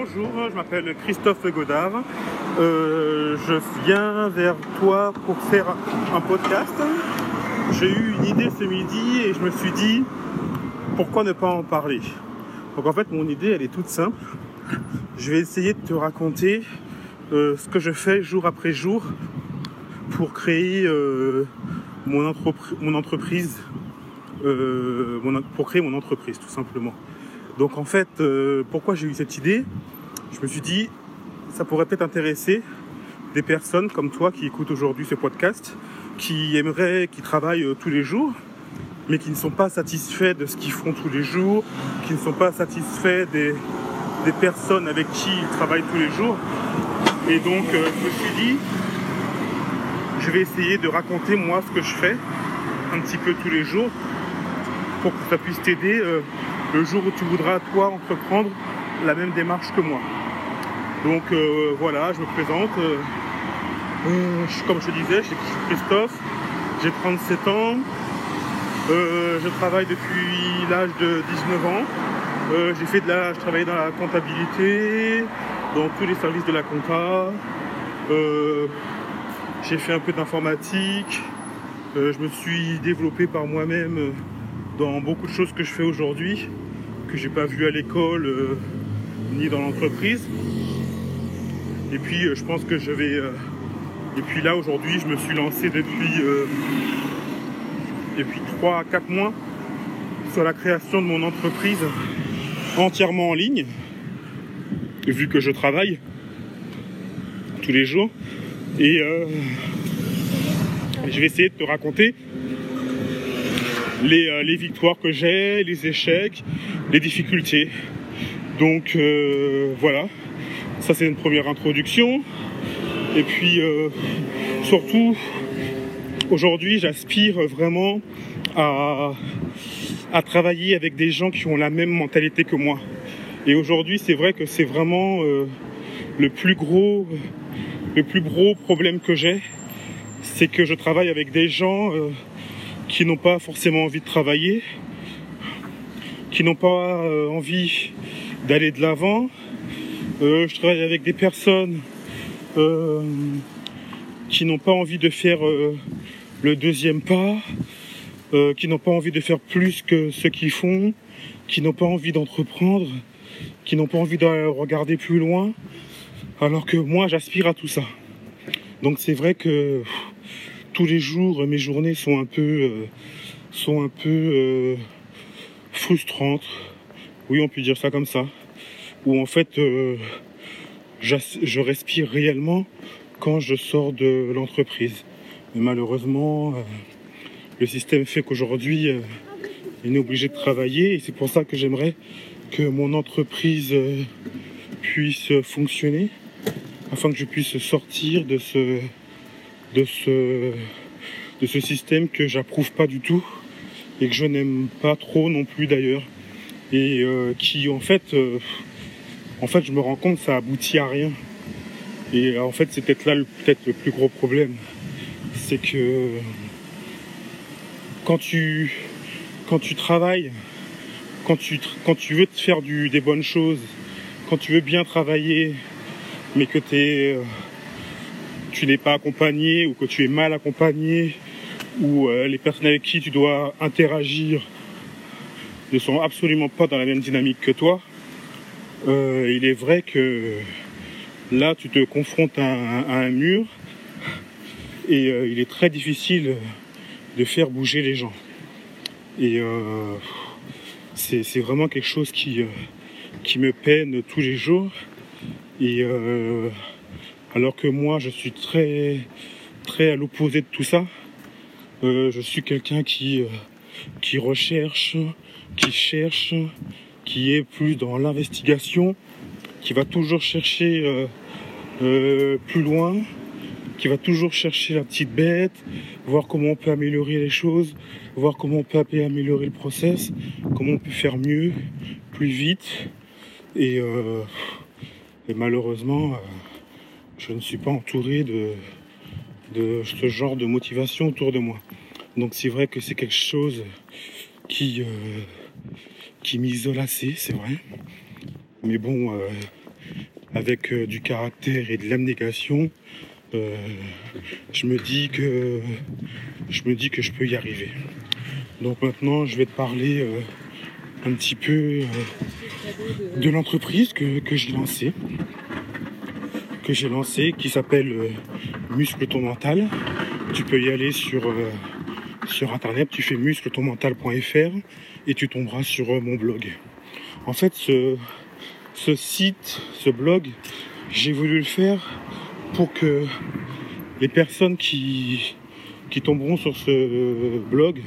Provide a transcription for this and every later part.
bonjour, je m'appelle Christophe Godard. Euh, je viens vers toi pour faire un podcast. J'ai eu une idée ce midi et je me suis dit pourquoi ne pas en parler? Donc en fait mon idée elle est toute simple. Je vais essayer de te raconter euh, ce que je fais jour après jour pour créer euh, mon, entreprise, pour créer mon entreprise tout simplement. Donc en fait, pourquoi j'ai eu cette idée? Je me suis dit, ça pourrait peut-être intéresser des personnes comme toi qui écoutent aujourd'hui ce podcast, qui aimeraient, qui travaillent euh, tous les jours, mais qui ne sont pas satisfaits de ce qu'ils font tous les jours, qui ne sont pas satisfaits des, personnes avec qui ils travaillent tous les jours. Et donc euh, je me suis dit, je vais essayer de raconter moi ce que je fais un petit peu tous les jours pour que ça puisse t'aider le jour où tu voudras, toi, entreprendre la même démarche que moi. Donc euh, voilà, je me présente. Euh, euh, comme je te disais, je suis Christophe, j'ai 37 ans. je travaille depuis l'âge de 19 ans. j'ai fait de la, je travaillais dans la comptabilité, dans tous les services de la compta. j'ai fait un peu d'informatique. je me suis développé par moi-même dans beaucoup de choses que je fais aujourd'hui, que j'ai pas vu à l'école ni dans l'entreprise. Et puis euh, je pense que je vais. Euh, et puis là aujourd'hui je me suis lancé depuis depuis 3 à 4 mois sur la création de mon entreprise entièrement en ligne, vu que je travaille tous les jours. Et je vais essayer de te raconter euh, les, victoires que j'ai, les échecs, les difficultés. Donc euh, voilà, ça c'est une première introduction. Et puis euh, surtout, aujourd'hui j'aspire vraiment à, travailler avec des gens qui ont la même mentalité que moi. Et aujourd'hui c'est vrai que c'est vraiment le plus gros le plus gros problème que j'ai, c'est que je travaille avec des gens qui n'ont pas forcément envie de travailler, qui n'ont pas euh, envie d'aller de l'avant. Euh, je travaille avec des personnes euh, qui n'ont pas envie de faire le deuxième pas, qui n'ont pas envie de faire plus que ce qu'ils font, qui n'ont pas envie d'entreprendre, qui n'ont pas envie de regarder plus loin, alors que moi j'aspire à tout ça. Donc c'est vrai que tous les jours, mes journées sont un peu, euh, sont un peu euh, frustrantes. Oui, on peut dire ça comme ça. Où en fait, euh, je respire réellement quand je sors de l'entreprise. Mais malheureusement, le système fait qu'aujourd'hui, il est obligé de travailler. Et c'est pour ça que j'aimerais que mon entreprise puisse fonctionner afin que je puisse sortir de ce de ce, de ce système que j'approuve pas du tout et que je n'aime pas trop non plus d'ailleurs et euh, qui en fait euh, en fait je me rends compte que ça aboutit à rien. Et en fait c'est peut-être là peut-être le plus gros problème. C'est que quand tu quand tu travailles quand tu quand tu veux te faire des bonnes choses quand tu veux bien travailler mais que euh, tu n'es pas accompagné ou que tu es mal accompagné ou euh, les personnes avec qui tu dois interagir ne sont absolument pas dans la même dynamique que toi, euh, il est vrai que là tu te confrontes à, un mur et euh, il est très difficile de faire bouger les gens. Et c'est vraiment quelque chose qui, qui me peine tous les jours. Et alors que moi, je suis très, très à l'opposé de tout ça. Euh, je suis quelqu'un qui, euh, qui recherche, qui cherche, qui est plus dans l'investigation, qui va toujours chercher euh, plus loin, qui va toujours chercher la petite bête, voir comment on peut améliorer les choses, voir comment on peut améliorer le process, comment on peut faire mieux, plus vite. Et, et malheureusement, je ne suis pas entouré de, ce genre de motivation autour de moi. Donc c'est vrai que c'est quelque chose qui, euh, qui m'isole assez, c'est vrai. Mais bon, euh, avec euh, du caractère et de l'abnégation, euh, je me dis que je me dis que je peux y arriver. Donc maintenant, je vais te parler un petit peu de l'entreprise que, que j'ai lancée, que j'ai lancée, qui s'appelle Muscle ton mental. Tu peux y aller sur sur internet, tu fais muscletonmental.fr et tu tomberas sur mon blog. En fait, ce, site, ce blog, j'ai voulu le faire pour que les personnes qui, qui tomberont sur ce blog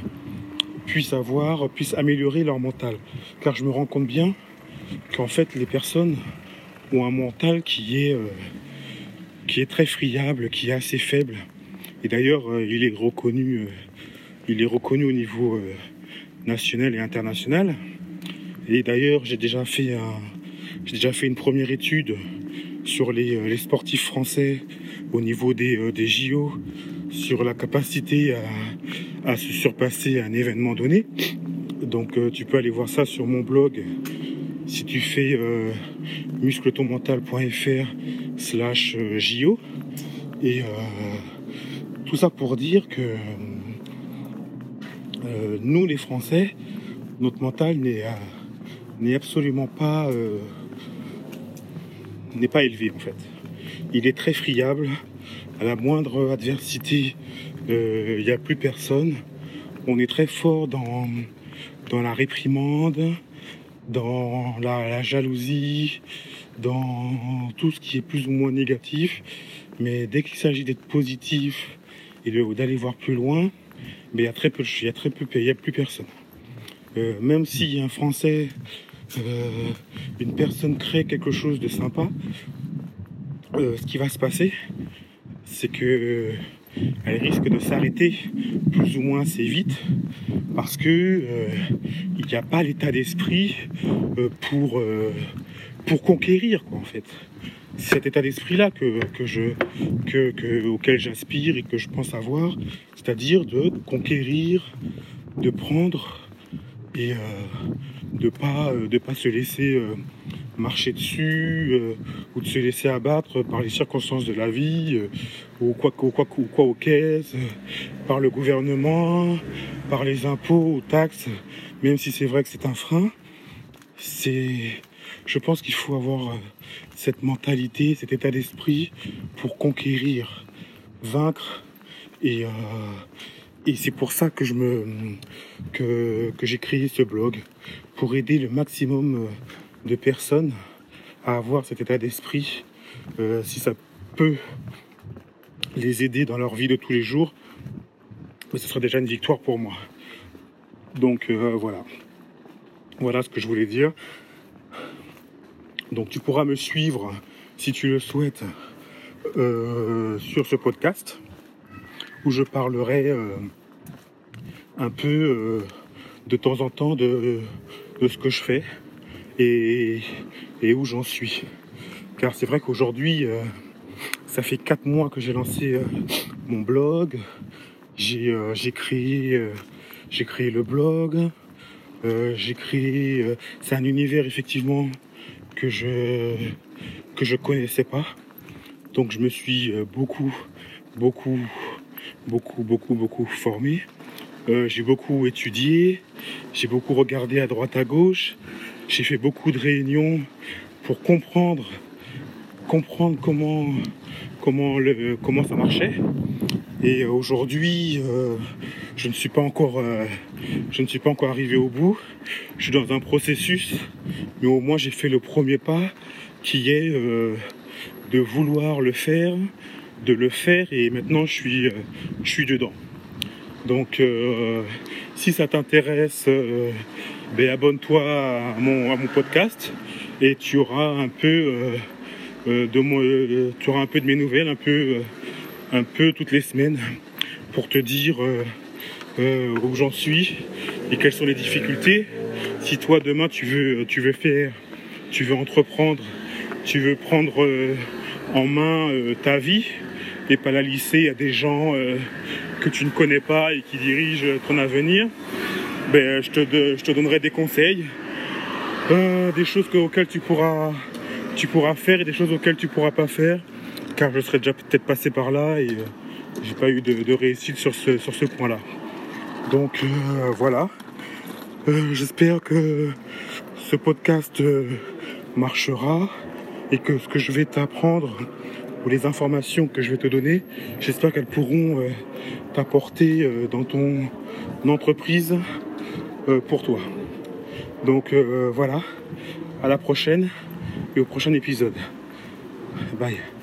puissent avoir, puissent améliorer leur mental. Car je me rends compte bien qu'en fait les personnes ont un mental qui est, euh, qui est très friable, qui est assez faible. Et d'ailleurs, euh, il est reconnu, euh, il est reconnu au niveau national et international. Et d'ailleurs, j'ai déjà fait un, j'ai déjà fait une première étude sur les, euh, sportifs français au niveau des, euh, des JO, sur la capacité à, se surpasser à un événement donné. Donc euh, tu peux aller voir ça sur mon blog si tu fais muscletonmental.fr slash JO. Et tout ça pour dire que nous les Français, notre mental n'est absolument pas n'est pas élevé en fait. Il est très friable. À la moindre adversité, euh, il n'y a plus personne. On est très fort dans, dans la réprimande, dans la, jalousie, dans tout ce qui est plus ou moins négatif. Mais dès qu'il s'agit d'être positif et d'aller voir plus loin, mais il y a très peu, il y a très peu, il y a plus personne. Euh, même si un Français euh, une personne crée quelque chose de sympa, euh, ce qui va se passer, c'est que elle risque de s'arrêter plus ou moins assez vite parce que il n'y a pas l'état d'esprit pour pour conquérir quoi en fait. Cet état d'esprit là que, je que, auquel j'aspire et que je pense avoir, c'est-à-dire de conquérir, de prendre et de pas euh, de pas se laisser euh, marcher dessus euh, ou de se laisser abattre par les circonstances de la vie ou quoi ou quoi ou quoi aux caisses par le gouvernement par les impôts ou taxes même si c'est vrai que c'est un frein c'est je pense qu'il faut avoir cette mentalité cet état d'esprit pour conquérir vaincre et et c'est pour ça que j'ai créé ce blog pour aider le maximum euh, de personnes à avoir cet état d'esprit. Euh, si ça peut les aider dans leur vie de tous les jours, ce sera déjà une victoire pour moi. Donc euh, voilà. Voilà ce que je voulais dire. Donc tu pourras me suivre si tu le souhaites sur ce podcast où je parlerai euh, un peu euh, de temps en temps de, ce que je fais et, où j'en suis. Car c'est vrai qu'aujourd'hui, euh, ça fait quatre mois que j'ai lancé mon blog. J'ai créé, j'ai créé le blog. j'ai créé. c'est un univers effectivement que je que je connaissais pas. Donc je me suis beaucoup beaucoup beaucoup, beaucoup, beaucoup formé. Euh, j'ai beaucoup étudié, j'ai beaucoup regardé à droite à gauche, j'ai fait beaucoup de réunions pour comprendre, comprendre comment, comment, comment ça marchait. Et aujourd'hui, euh, je ne suis pas encore, euh, je ne suis pas encore arrivé au bout. Je suis dans un processus, mais au moins j'ai fait le premier pas, qui est de vouloir le faire, de le faire et maintenant je suis, euh, je suis dedans. Donc euh, si ça t'intéresse, euh, ben, abonne-toi à mon, à mon podcast et tu auras un peu de moi, tu auras un peu de mes nouvelles, un peu, un peu toutes les semaines pour te dire où j'en suis et quelles sont les difficultés. Si toi demain tu veux, tu veux faire, tu veux entreprendre, tu veux prendre en main ta vie, et pas la laisser à des gens euh, que tu ne connais pas et qui dirigent ton avenir, ben, je, te, je te donnerai des conseils, euh, des choses auxquelles tu pourras, tu pourras faire et des choses auxquelles tu pourras pas faire, car je serais déjà peut-être passé par là et euh, j'ai pas eu de, réussite sur ce, sur ce point-là. Donc euh, voilà. Euh, j'espère que ce podcast marchera et que ce que je vais t'apprendre ou les informations que je vais te donner, j'espère qu'elles pourront t'apporter dans ton entreprise pour toi. Donc voilà, à la prochaine et au prochain épisode. Bye.